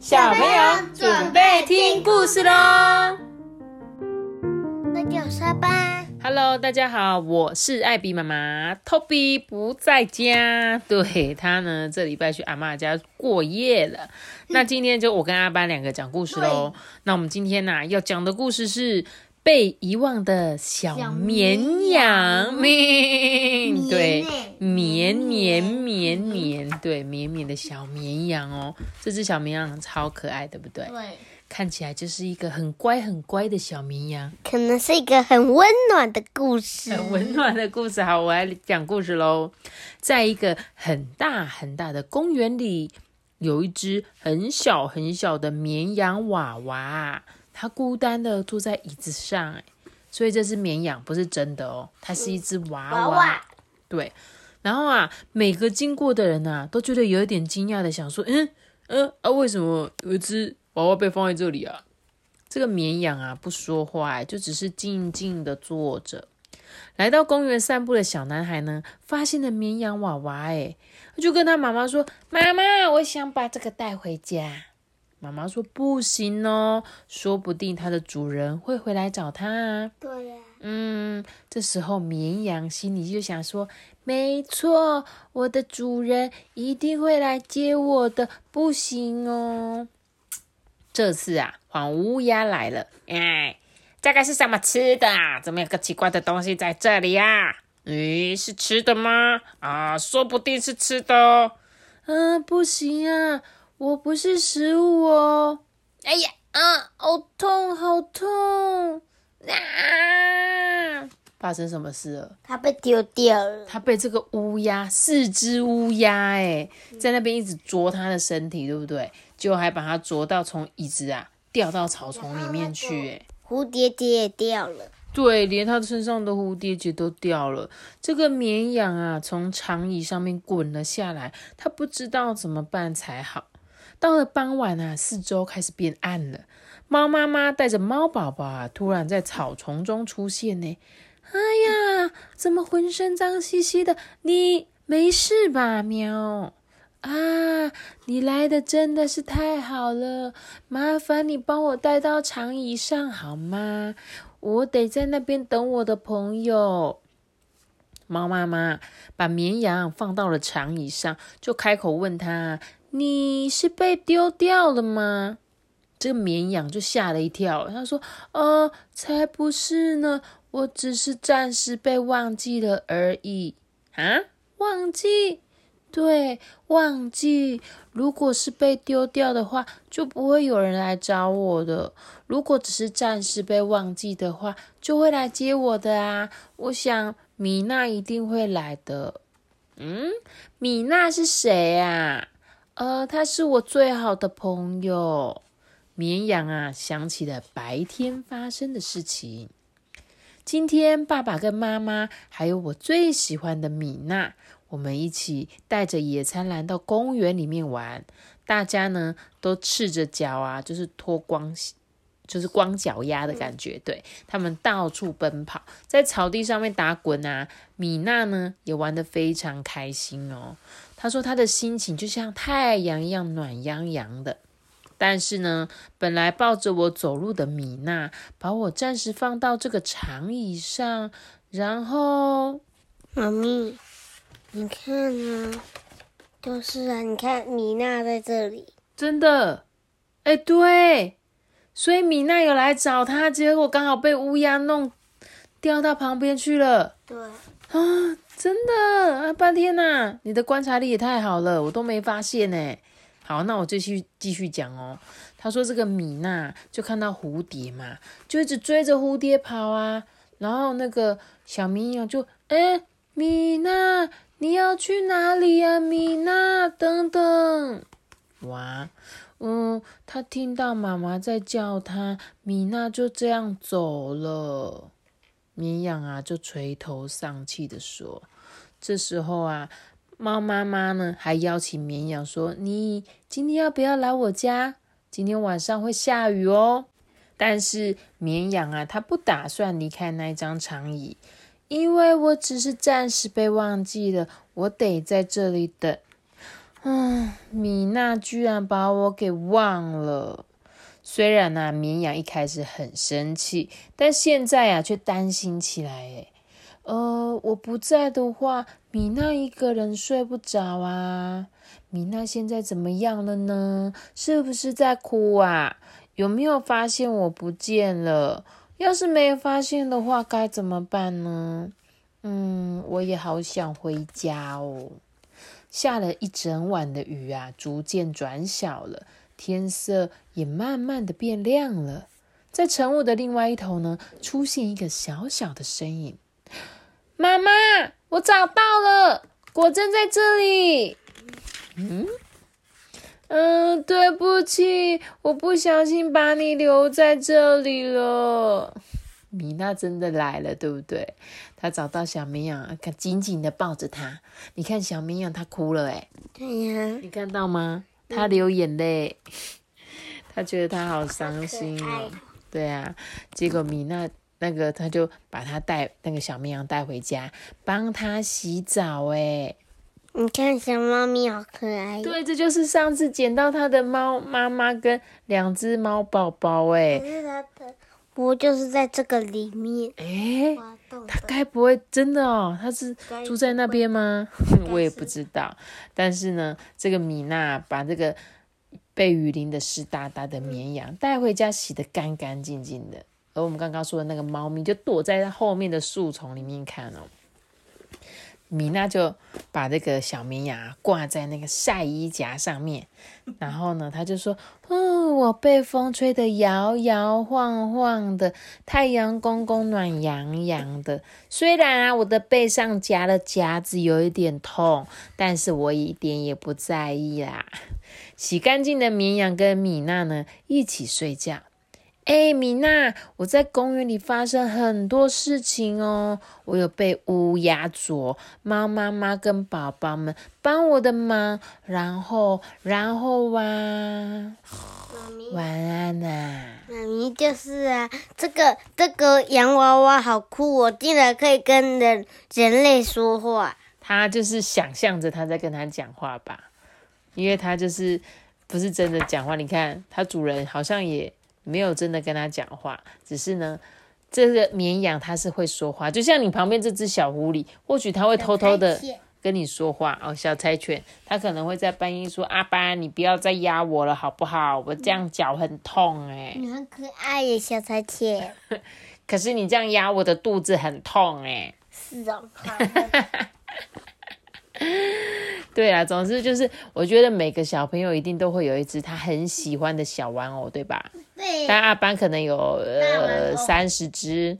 小朋友准备听故事喽！那就沙吧。Hello，大家好，我是艾比妈妈，Toby 不在家，对他呢这礼拜去阿妈家过夜了。那今天就我跟阿班两个讲故事喽。那我们今天呢、要讲的故事是被遗忘的小小绵绵羊，羊 绵对绵绵绵绵绵，对绵绵的小绵羊哦。这只小绵羊超可爱，对不对？对，看起来就是一个很乖很乖的小绵羊。可能是一个很温暖的故事。很温暖的故事。好，我来讲故事喽。在一个很大很大的公园里，有一只很小很小的绵羊娃娃，它孤单的坐在椅子上，哎，所以这只绵羊不是真的哦，它是一只娃娃。娃娃对，然后啊，每个经过的人啊，都觉得有一点惊讶的想说，嗯嗯啊，为什么有一只娃娃被放在这里啊？这个绵羊啊不说话欸，就只是静静的坐着。来到公园散步的小男孩呢，发现了绵羊娃娃，哎，就跟他妈妈说：“妈妈，我想把这个带回家。”妈妈说：“不行哦，说不定它的主人会回来找它啊。”对呀、嗯，这时候绵羊心里就想说：“没错，我的主人一定会来接我的，不行哦。”这次啊，黄乌鸦来了，哎，这个是什么吃的啊？怎么有个奇怪的东西在这里呀、咦，是吃的吗？啊，说不定是吃的哦。嗯、不行啊，我不是食物哦。哎呀，啊，好痛，好痛！啊！发生什么事了？它被丢掉了。他被这个乌鸦，四只乌鸦，哎，在那边一直啄他的身体，对不对？结果还把它啄到从椅子啊掉到草丛里面去，哎，蝴蝶结也掉了。对，连他身上的蝴蝶结都掉了。这个绵羊啊，从长椅上面滚了下来，他不知道怎么办才好。到了傍晚啊，四周开始变暗了。猫妈妈带着猫宝宝啊，突然在草丛中出现呢。哎呀，怎么浑身脏兮兮的？你没事吧，喵？啊，你来的真的是太好了，麻烦你帮我带到长椅上好吗？我得在那边等我的朋友。猫妈妈把绵羊放到了长椅上，就开口问他：“你是被丢掉了吗？”这个绵羊就吓了一跳，他说：“呃，才不是呢，我只是暂时被忘记了而已。”啊，忘记？对，忘记。如果是被丢掉的话，就不会有人来找我的。如果只是暂时被忘记的话，就会来接我的啊。我想米娜一定会来的。嗯，米娜是谁啊？呃，他是我最好的朋友。绵羊啊，想起了白天发生的事情。今天爸爸跟妈妈还有我最喜欢的米娜，我们一起带着野餐篮到公园里面玩。大家呢都赤着脚啊，就是脱光，就是光脚丫的感觉。对他们到处奔跑，在草地上面打滚啊。米娜呢也玩得非常开心哦。她说她的心情就像太阳一样暖洋洋的。但是呢，本来抱着我走路的米娜，把我暂时放到这个长椅上，然后妈咪，你看啊，就是啊，你看米娜在这里。真的，哎，对，所以米娜有来找他，结果刚好被乌鸦弄掉到旁边去了对，啊！真的啊，半天呐，你的观察力也太好了，我都没发现呢。好，那我继续继续讲哦。他说这个米娜就看到蝴蝶嘛，就一直追着蝴蝶跑啊。然后那个小绵羊就，哎，米娜，你要去哪里呀、米娜，等等。哇，嗯，他听到妈妈在叫他，米娜就这样走了。绵羊啊，就垂头丧气的说：“这时候啊，猫妈妈呢还邀请绵羊说：‘你今天要不要来我家？今天晚上会下雨哦。’但是绵羊啊，它不打算离开那张长椅，因为我只是暂时被忘记了，我得在这里等。嗯，米娜居然把我给忘了。虽然呢，绵羊一开始很生气，但现在呀，却担心起来。哎，呃，我不在的话，米娜一个人睡不着啊。米娜现在怎么样了呢？是不是在哭啊？有没有发现我不见了？要是没有发现的话，该怎么办呢？嗯，我也好想回家哦。下了一整晚的雨啊，逐渐转小了，天色也慢慢的变亮了。在晨雾的另外一头呢，出现一个小小的身影。妈妈，我找到了，果真在这里。嗯嗯，对不起，我不小心把你留在这里了。米娜真的来了，对不对？她找到小绵羊，看紧紧的抱着它。你看小绵羊，它哭了，哎，对呀，你看到吗？它流眼泪，它觉得它好伤心哦。对啊，结果米娜那个，他就把它带那个小绵羊带回家，帮它洗澡，哎。你看，小猫咪好可爱。对，这就是上次捡到它的猫妈妈跟两只猫宝宝，哎。可是它的窝就是在这个里面。哎，它该不会真的哦？它是住在那边吗？我也不知道。但是呢，这个米娜把这个被雨淋的湿哒哒的绵羊带回家，洗得干干净净的。而我们刚刚说的那个猫咪，就躲在它后面的树丛里面看哦。米娜就把这个小绵羊挂在那个晒衣夹上面，然后呢，他就说：“嗯，我被风吹得摇摇晃晃的，太阳公公暖洋洋的。虽然啊，我的背上夹了夹子，有一点痛，但是我一点也不在意啦。”洗干净的绵羊跟米娜呢一起睡觉。哎，米娜，我在公园里发生很多事情哦。我有被乌鸦啄，猫妈妈跟宝宝们帮我的忙，然后，然后哇啊，晚安呐。妈咪就是啊，这个这个洋娃娃好酷哦，竟然可以跟人人类说话。他就是想象着他在跟他讲话吧，因为他就是不是真的讲话。你看，他主人好像也。没有真的跟他讲话，只是呢，这个绵羊它是会说话，就像你旁边这只小狐狸，或许它会偷偷的跟你说话哦。小柴犬它可能会在半夜说：“阿爸，你不要再压我了，好不好？我这样脚很痛哎。”你很可爱耶，小柴犬。可是你这样压我的肚子很痛哎。是哦。对啊，总之就是，我觉得每个小朋友一定都会有一只他很喜欢的小玩偶，对吧？对。但阿班可能有呃三十只，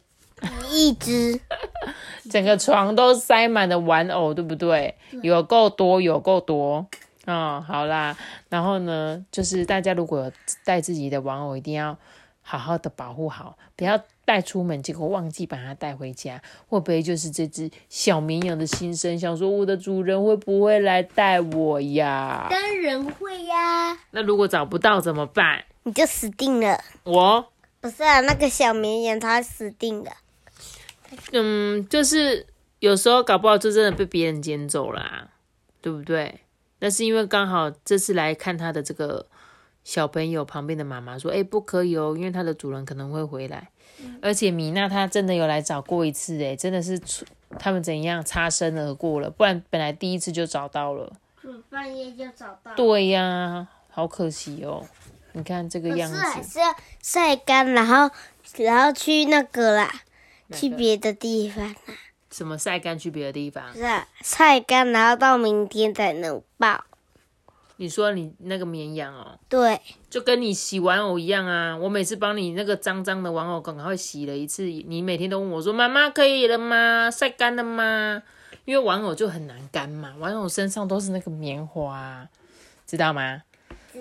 一只，整个床都塞满了玩偶，对不对？有够多，有够多。嗯，好啦，然后呢，就是大家如果带自己的玩偶，一定要好好的保护好，不要。带出门，结果忘记把它带回家，会不会就是这只小绵羊的心声？想说我的主人会不会来带我呀？当然会呀。那如果找不到怎么办？你就死定了。我不是啊，那个小绵羊它死定了。嗯，就是有时候搞不好就真的被别人捡走了，对不对？那是因为刚好这次来看他的这个小朋友旁边的妈妈说：“哎，不可以哦，因为它的主人可能会回来。”而且米娜她真的有来找过一次，哎，真的是他们怎样擦身而过了，不然本来第一次就找到了，半夜就找到，对呀，好可惜哦，你看这个样子，还是要晒干，然后然后去那个啦，去别的地方啦。什么晒干去别的地方？是啊，晒干，然后到明天才能抱。你说你那个绵羊哦，对，就跟你洗玩偶一样啊。我每次帮你那个脏脏的玩偶，赶快洗了一次，你每天都问我说：“妈妈可以了吗？晒干了吗？”因为玩偶就很难干嘛，玩偶身上都是那个棉花，知道吗？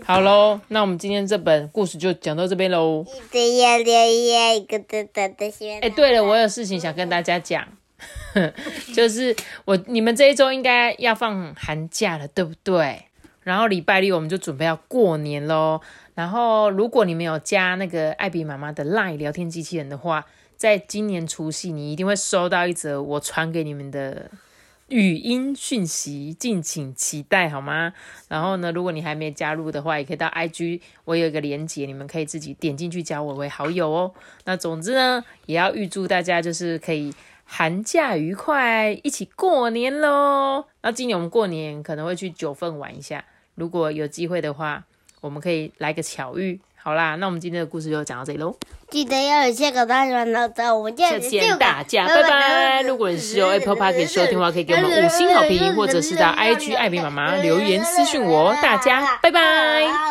好喽，那我们今天这本故事就讲到这边喽。一要留言一个的的的哎，对了，我有事情想跟大家讲，就是我你们这一周应该要放寒假了，对不对？然后礼拜六我们就准备要过年喽。然后如果你们有加那个艾比妈妈的 LINE 聊天机器人的话，在今年除夕你一定会收到一则我传给你们的语音讯息，敬请期待好吗？然后呢，如果你还没加入的话，也可以到 IG，我有一个连接，你们可以自己点进去加我为好友哦。那总之呢，也要预祝大家就是可以寒假愉快，一起过年喽。那今年我们过年可能会去九份玩一下，如果有机会的话，我们可以来个巧遇。好啦，那我们今天的故事就讲到这里喽。记得要有下个大家的到我们下次见大家，拜拜。如果你是用 Apple Park 收听的话，可以给我们五星好评，或者是到 IG 艾比妈妈留言私讯我。大家拜拜。